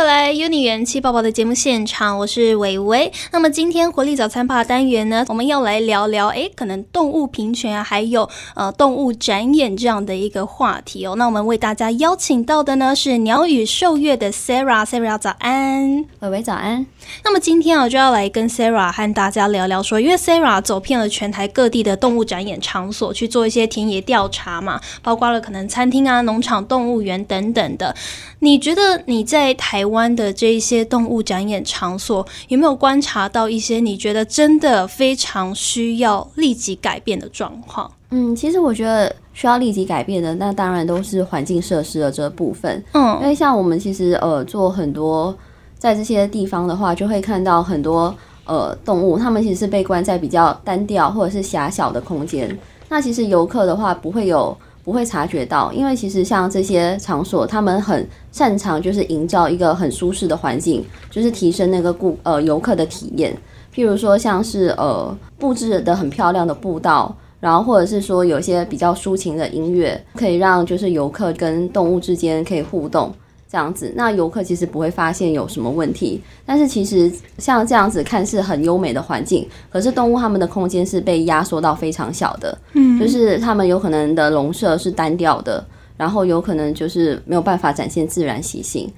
回来，Uni 元气宝宝的节目现场，我是伟伟。那么今天活力早餐吧单元呢，我们要来聊聊，诶，可能动物平权啊，还有呃动物展演这样的一个话题哦。那我们为大家邀请到的呢是鸟语兽月的 Sarah，Sarah 早安，伟伟早安。那么今天啊，就要来跟 Sarah 和大家聊聊说，因为 Sarah 走遍了全台各地的动物展演场所，去做一些田野调查嘛，包括了可能餐厅啊、农场、动物园等等的。你觉得你在台湾的这一些动物展演场所，有没有观察到一些你觉得真的非常需要立即改变的状况？嗯，其实我觉得需要立即改变的，那当然都是环境设施的这部分。嗯，因为像我们其实呃做很多在这些地方的话，就会看到很多呃动物，它们其实是被关在比较单调或者是狭小的空间。那其实游客的话不会有。不会察觉到，因为其实像这些场所，他们很擅长就是营造一个很舒适的环境，就是提升那个顾呃游客的体验。譬如说像是呃布置的很漂亮的步道，然后或者是说有一些比较抒情的音乐，可以让就是游客跟动物之间可以互动。这样子，那游客其实不会发现有什么问题。但是其实像这样子看似很优美的环境，可是动物它们的空间是被压缩到非常小的。嗯，就是它们有可能的笼舍是单调的，然后有可能就是没有办法展现自然习性。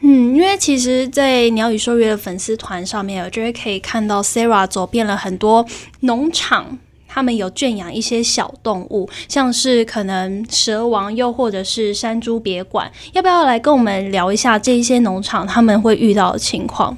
嗯，因为其实，在鸟语兽月的粉丝团上面，我觉得可以看到 Sarah 走遍了很多农场。他们有圈养一些小动物，像是可能蛇王，又或者是山猪别馆，要不要来跟我们聊一下这一些农场他们会遇到的情况？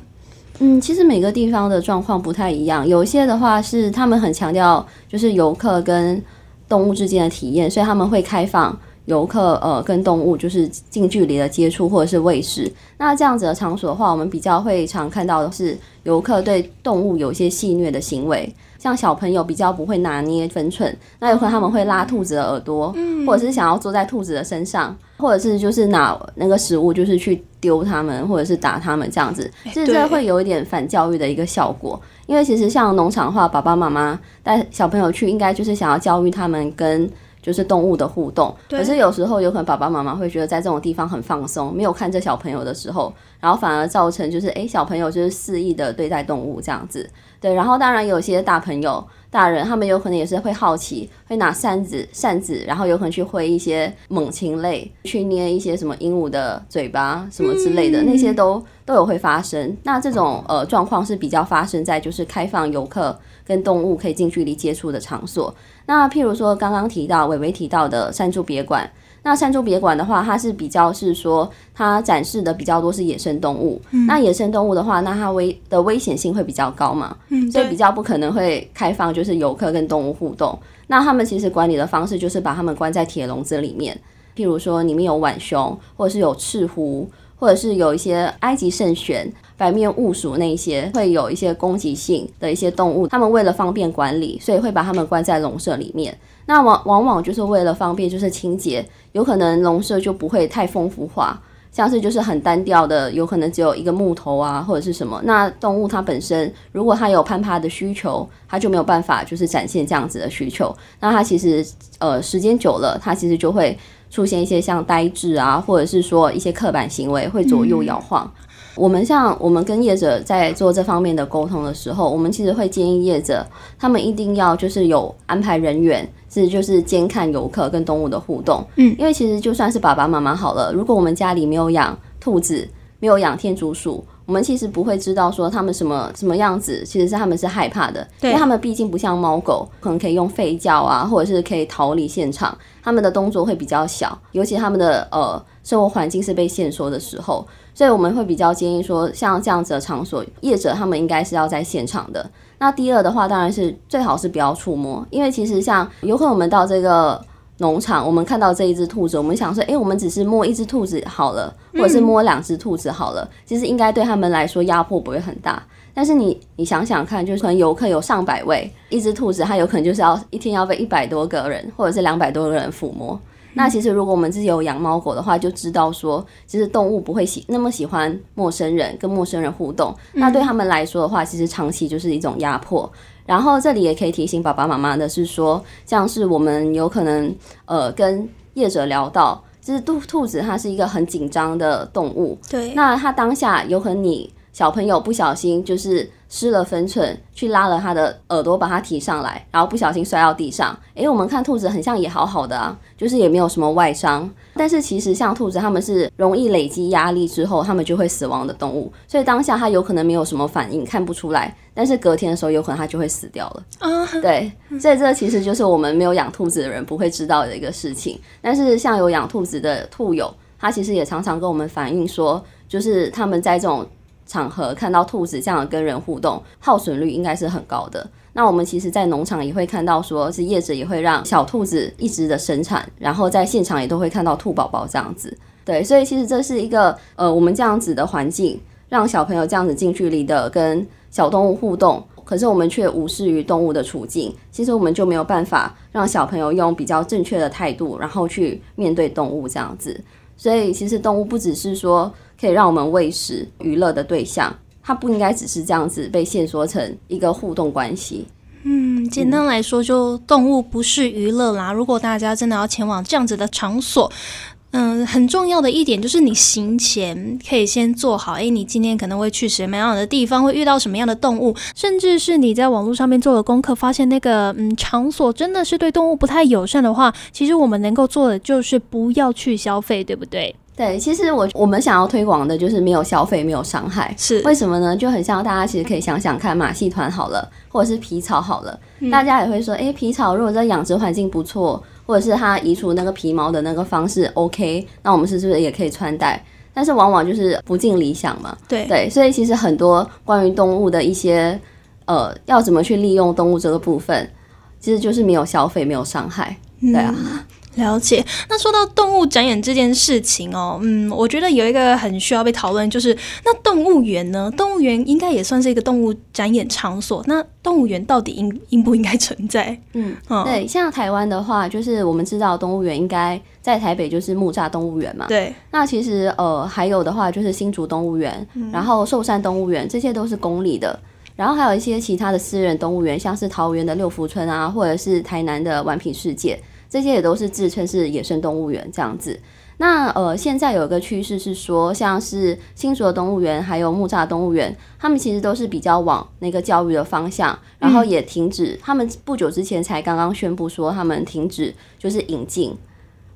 嗯，其实每个地方的状况不太一样，有一些的话是他们很强调就是游客跟动物之间的体验，所以他们会开放游客呃跟动物就是近距离的接触或者是喂食。那这样子的场所的话，我们比较会常看到的是游客对动物有一些戏虐的行为。像小朋友比较不会拿捏分寸，那有可能他们会拉兔子的耳朵，或者是想要坐在兔子的身上，或者是就是拿那个食物就是去丢它们，或者是打它们这样子，其实这会有一点反教育的一个效果。因为其实像农场的话，爸爸妈妈带小朋友去，应该就是想要教育他们跟。就是动物的互动，可是有时候有可能爸爸妈妈会觉得在这种地方很放松，没有看着小朋友的时候，然后反而造成就是诶小朋友就是肆意的对待动物这样子，对，然后当然有些大朋友大人他们有可能也是会好奇，会拿扇子扇子，然后有可能去挥一些猛禽类，去捏一些什么鹦鹉的嘴巴什么之类的，那些都都有会发生。那这种呃状况是比较发生在就是开放游客跟动物可以近距离接触的场所。那譬如说，刚刚提到伟伟提到的山猪别馆，那山猪别馆的话，它是比较是说，它展示的比较多是野生动物。那野生动物的话，那它危的危险性会比较高嘛，所以比较不可能会开放，就是游客跟动物互动。那他们其实管理的方式就是把他们关在铁笼子里面，譬如说里面有浣熊，或者是有赤狐。或者是有一些埃及圣玄、白面雾鼠那些会有一些攻击性的一些动物，他们为了方便管理，所以会把它们关在笼舍里面。那往往往就是为了方便，就是清洁，有可能笼舍就不会太丰富化，像是就是很单调的，有可能只有一个木头啊或者是什么。那动物它本身如果它有攀爬的需求，它就没有办法就是展现这样子的需求。那它其实呃时间久了，它其实就会。出现一些像呆滞啊，或者是说一些刻板行为会左右摇晃。我们像我们跟业者在做这方面的沟通的时候，我们其实会建议业者他们一定要就是有安排人员，是就是监看游客跟动物的互动。嗯，因为其实就算是爸爸妈妈好了，如果我们家里没有养兔子，没有养天竺鼠。我们其实不会知道说他们什么什么样子，其实是他们是害怕的，因为他们毕竟不像猫狗，可能可以用吠叫啊，或者是可以逃离现场，他们的动作会比较小，尤其他们的呃生活环境是被限缩的时候，所以我们会比较建议说，像这样子的场所，业者他们应该是要在现场的。那第二的话，当然是最好是不要触摸，因为其实像有可能我们到这个。农场，我们看到这一只兔子，我们想说，哎，我们只是摸一只兔子好了，或者是摸两只兔子好了，其实应该对他们来说压迫不会很大。但是你你想想看，就是可能游客有上百位，一只兔子它有可能就是要一天要被一百多个人或者是两百多个人抚摸。那其实如果我们自己有养猫狗的话，就知道说，其实动物不会喜那么喜欢陌生人跟陌生人互动。那对他们来说的话，其实长期就是一种压迫。然后这里也可以提醒爸爸妈妈的是说，像是我们有可能呃跟业者聊到，就是兔兔子它是一个很紧张的动物，对，那它当下有可能你小朋友不小心就是失了分寸，去拉了他的耳朵把他提上来，然后不小心摔到地上。诶，我们看兔子很像也好好的啊，就是也没有什么外伤。但是其实像兔子，它们是容易累积压力之后，它们就会死亡的动物。所以当下它有可能没有什么反应，看不出来。但是隔天的时候，有可能它就会死掉了。啊，对，所以这其实就是我们没有养兔子的人不会知道的一个事情。但是像有养兔子的兔友，他其实也常常跟我们反映说，就是他们在这种场合看到兔子这样跟人互动，耗损率应该是很高的。那我们其实，在农场也会看到，说是业者也会让小兔子一直的生产，然后在现场也都会看到兔宝宝这样子。对，所以其实这是一个呃，我们这样子的环境，让小朋友这样子近距离的跟小动物互动，可是我们却无视于动物的处境，其实我们就没有办法让小朋友用比较正确的态度，然后去面对动物这样子。所以其实动物不只是说可以让我们喂食、娱乐的对象。它不应该只是这样子被限缩成一个互动关系。嗯，简单来说，就动物不是娱乐啦。如果大家真的要前往这样子的场所，嗯，很重要的一点就是你行前可以先做好，诶，你今天可能会去什么样的地方，会遇到什么样的动物，甚至是你在网络上面做了功课，发现那个嗯场所真的是对动物不太友善的话，其实我们能够做的就是不要去消费，对不对？对，其实我我们想要推广的就是没有消费，没有伤害。是为什么呢？就很像大家其实可以想想看，马戏团好了，或者是皮草好了，大家也会说，哎，皮草如果在养殖环境不错，或者是它移除那个皮毛的那个方式 OK，那我们是不是也可以穿戴？但是往往就是不尽理想嘛。对对，所以其实很多关于动物的一些呃，要怎么去利用动物这个部分，其实就是没有消费，没有伤害。对啊。了解。那说到动物展演这件事情哦，嗯，我觉得有一个很需要被讨论，就是那动物园呢？动物园应该也算是一个动物展演场所。那动物园到底应应不应该存在？嗯，对，像台湾的话，就是我们知道动物园应该在台北就是木栅动物园嘛。对。那其实呃，还有的话就是新竹动物园，然后寿山动物园，这些都是公立的。然后还有一些其他的私人动物园，像是桃园的六福村啊，或者是台南的玩品世界。这些也都是自称是野生动物园这样子。那呃，现在有一个趋势是说，像是新竹的动物园，还有木栅动物园，他们其实都是比较往那个教育的方向，然后也停止。他们不久之前才刚刚宣布说，他们停止就是引进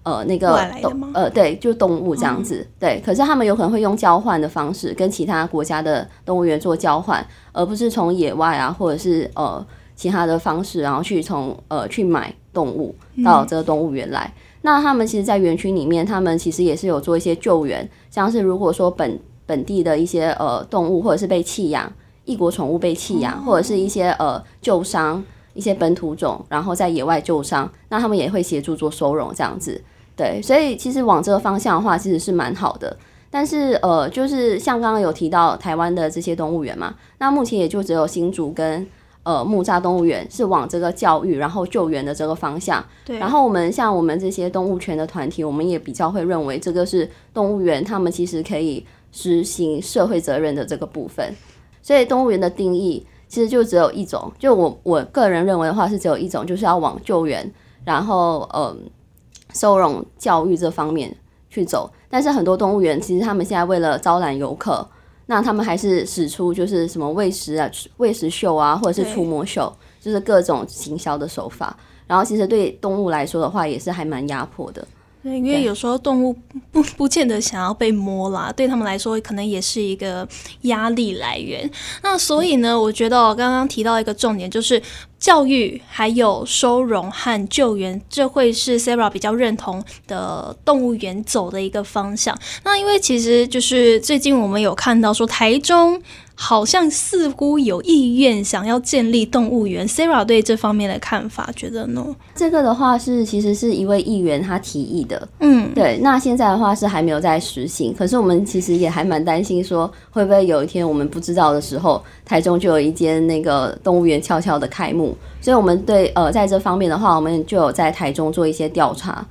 呃那个动呃对，就动物这样子。对，可是他们有可能会用交换的方式跟其他国家的动物园做交换，而不是从野外啊，或者是呃其他的方式，然后去从呃去买。动物到这个动物园来，那他们其实，在园区里面，他们其实也是有做一些救援，像是如果说本本地的一些呃动物，或者是被弃养，异国宠物被弃养，或者是一些呃旧伤一些本土种，然后在野外旧伤，那他们也会协助做收容这样子。对，所以其实往这个方向的话，其实是蛮好的。但是呃，就是像刚刚有提到台湾的这些动物园嘛，那目前也就只有新竹跟。呃，木栅动物园是往这个教育然后救援的这个方向。对。然后我们像我们这些动物权的团体，我们也比较会认为这个是动物园他们其实可以实行社会责任的这个部分。所以动物园的定义其实就只有一种，就我我个人认为的话是只有一种，就是要往救援，然后呃收容教育这方面去走。但是很多动物园其实他们现在为了招揽游客。那他们还是使出就是什么喂食啊、喂食秀啊，或者是触摸秀，就是各种行销的手法。然后其实对动物来说的话，也是还蛮压迫的。对，因为有时候动物不不见得想要被摸啦，对他们来说可能也是一个压力来源。那所以呢，我觉得我刚刚提到一个重点，就是教育还有收容和救援，这会是 Sarah 比较认同的动物园走的一个方向。那因为其实就是最近我们有看到说台中。好像似乎有意愿想要建立动物园，Sarah 对这方面的看法觉得呢？这个的话是其实是一位议员他提议的，嗯，对。那现在的话是还没有在实行，可是我们其实也还蛮担心说会不会有一天我们不知道的时候，台中就有一间那个动物园悄悄的开幕。所以我们对呃在这方面的话，我们就有在台中做一些调查。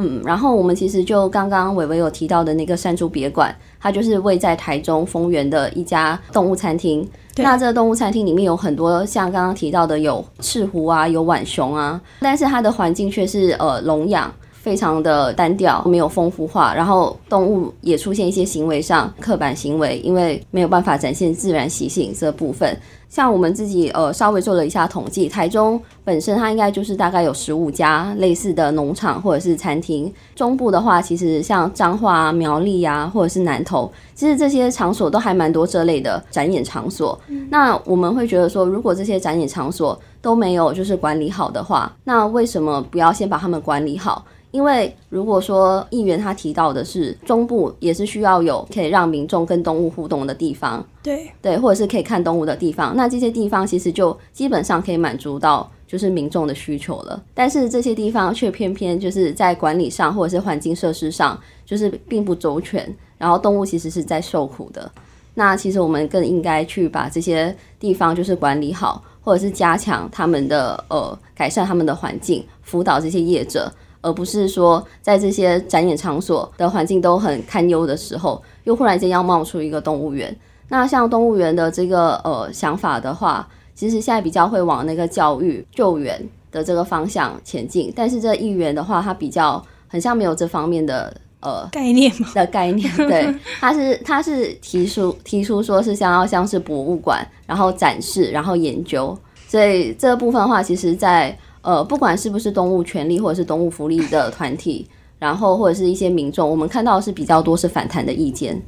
嗯，然后我们其实就刚刚伟伟有提到的那个山猪别馆，它就是位在台中丰原的一家动物餐厅。那这个动物餐厅里面有很多像刚刚提到的有赤狐啊，有浣熊啊，但是它的环境却是呃笼养非常的单调，没有丰富化，然后动物也出现一些行为上刻板行为，因为没有办法展现自然习性这部分。像我们自己呃稍微做了一下统计，台中本身它应该就是大概有十五家类似的农场或者是餐厅。中部的话，其实像彰化、苗栗啊，或者是南投，其实这些场所都还蛮多这类的展演场所。那我们会觉得说，如果这些展演场所都没有就是管理好的话，那为什么不要先把他们管理好？因为如果说议员他提到的是中部也是需要有可以让民众跟动物互动的地方，对对，或者是可以看动物的地方，那那这些地方其实就基本上可以满足到就是民众的需求了。但是这些地方却偏偏就是在管理上或者是环境设施上就是并不周全，然后动物其实是在受苦的。那其实我们更应该去把这些地方就是管理好，或者是加强他们的呃改善他们的环境，辅导这些业者。而不是说在这些展演场所的环境都很堪忧的时候，又忽然间要冒出一个动物园。那像动物园的这个呃想法的话，其实现在比较会往那个教育救援的这个方向前进。但是这议员的话，他比较很像没有这方面的呃概念的概念。对，他是他是提出提出说是想要像是博物馆，然后展示，然后研究。所以这个部分的话，其实在。呃，不管是不是动物权利或者是动物福利的团体，然后或者是一些民众，我们看到是比较多是反弹的意见，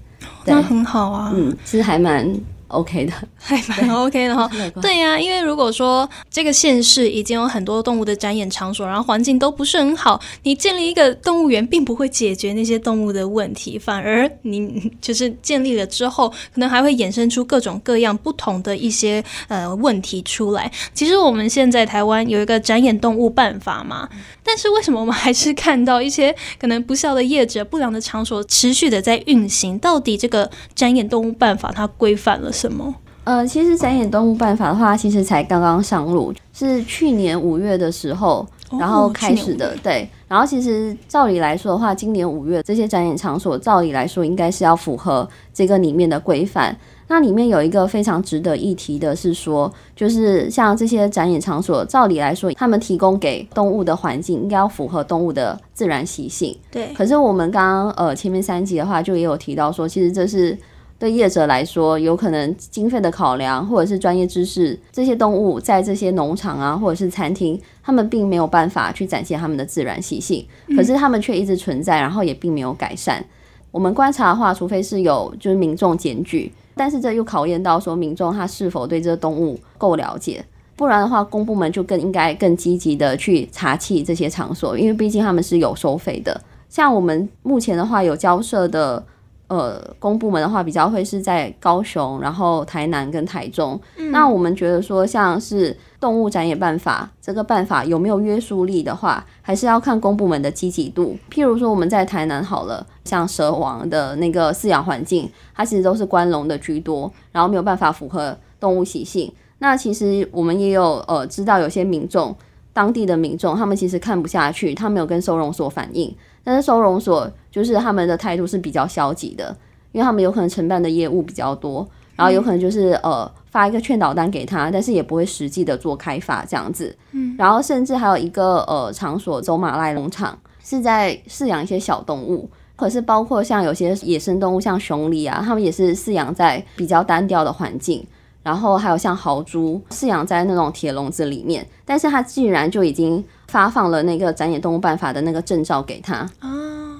那很好啊，嗯，其实还蛮。OK 的，还蛮 OK 的哈。对呀，因为如果说这个县市已经有很多动物的展演场所，然后环境都不是很好，你建立一个动物园，并不会解决那些动物的问题，反而你 就是建立了之后，可能还会衍生出各种各样不同的一些呃问题出来。其实我们现在台湾有一个展演动物办法嘛，但是为什么我们还是看到一些可能不孝的业者、不良的场所持续的在运行？到底这个展演动物办法它规范了？什么？呃，其实展演动物办法的话，其实才刚刚上路，是去年五月的时候，然后开始的。对，然后其实照理来说的话，今年五月这些展演场所，照理来说应该是要符合这个里面的规范。那里面有一个非常值得一提的是说，就是像这些展演场所，照理来说，他们提供给动物的环境应该要符合动物的自然习性。对。可是我们刚刚呃前面三集的话，就也有提到说，其实这是。对业者来说，有可能经费的考量，或者是专业知识，这些动物在这些农场啊，或者是餐厅，他们并没有办法去展现他们的自然习性，可是他们却一直存在，然后也并没有改善。我们观察的话，除非是有就是民众检举，但是这又考验到说民众他是否对这个动物够了解，不然的话，公部门就更应该更积极的去查缉这些场所，因为毕竟他们是有收费的。像我们目前的话，有交涉的。呃，公部门的话比较会是在高雄，然后台南跟台中。那我们觉得说，像是动物展演办法这个办法有没有约束力的话，还是要看公部门的积极度。譬如说我们在台南好了，像蛇王的那个饲养环境，它其实都是关笼的居多，然后没有办法符合动物习性。那其实我们也有呃知道有些民众，当地的民众，他们其实看不下去，他没有跟收容所反映。但是收容所就是他们的态度是比较消极的，因为他们有可能承办的业务比较多，然后有可能就是呃发一个劝导单给他，但是也不会实际的做开发这样子。嗯，然后甚至还有一个呃场所走马赖农场是在饲养一些小动物，可是包括像有些野生动物像熊狸啊，他们也是饲养在比较单调的环境。然后还有像豪猪饲养在那种铁笼子里面，但是他竟然就已经发放了那个展演动物办法的那个证照给他。啊，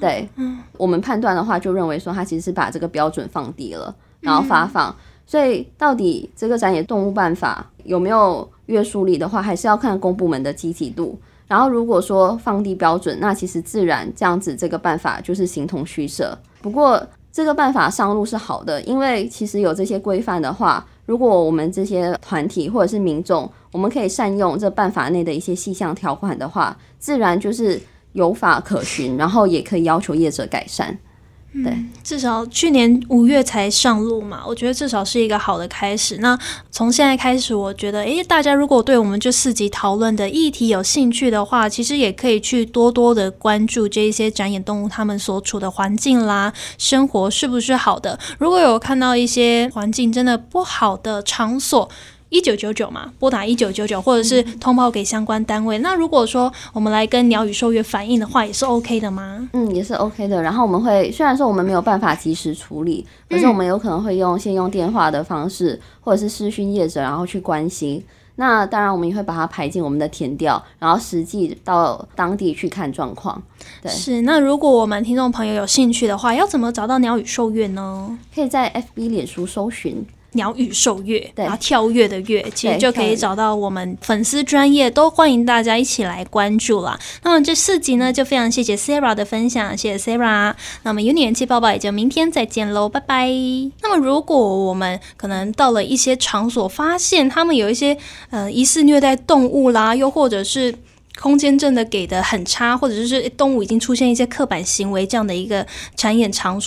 对，嗯，我们判断的话就认为说他其实是把这个标准放低了，然后发放。所以到底这个展演动物办法有没有约束力的话，还是要看公部门的积极度。然后如果说放低标准，那其实自然这样子这个办法就是形同虚设。不过这个办法上路是好的，因为其实有这些规范的话。如果我们这些团体或者是民众，我们可以善用这办法内的一些细项条款的话，自然就是有法可循，然后也可以要求业者改善。对，至少去年五月才上路嘛，我觉得至少是一个好的开始。那从现在开始，我觉得，诶，大家如果对我们这四集讨论的议题有兴趣的话，其实也可以去多多的关注这一些展演动物他们所处的环境啦，生活是不是好的？如果有看到一些环境真的不好的场所。一九九九嘛，拨打一九九九，或者是通报给相关单位。那如果说我们来跟鸟语兽月反映的话，也是 OK 的吗？嗯，也是 OK 的。然后我们会虽然说我们没有办法及时处理，可是我们有可能会用先用电话的方式，或者是视讯业者，然后去关心。那当然，我们也会把它排进我们的填调，然后实际到当地去看状况。对，是。那如果我们听众朋友有兴趣的话，要怎么找到鸟语兽月呢？可以在 FB 脸书搜寻。鸟语兽乐，然后跳跃的跃，其实就可以找到我们粉丝专业，都欢迎大家一起来关注啦。那么这四集呢，就非常谢谢 Sarah 的分享，谢谢 Sarah。那么有你人气抱抱，也就明天再见喽，拜拜。那么如果我们可能到了一些场所，发现他们有一些呃疑似虐待动物啦，又或者是空间真的给的很差，或者就是动物已经出现一些刻板行为这样的一个展演场所。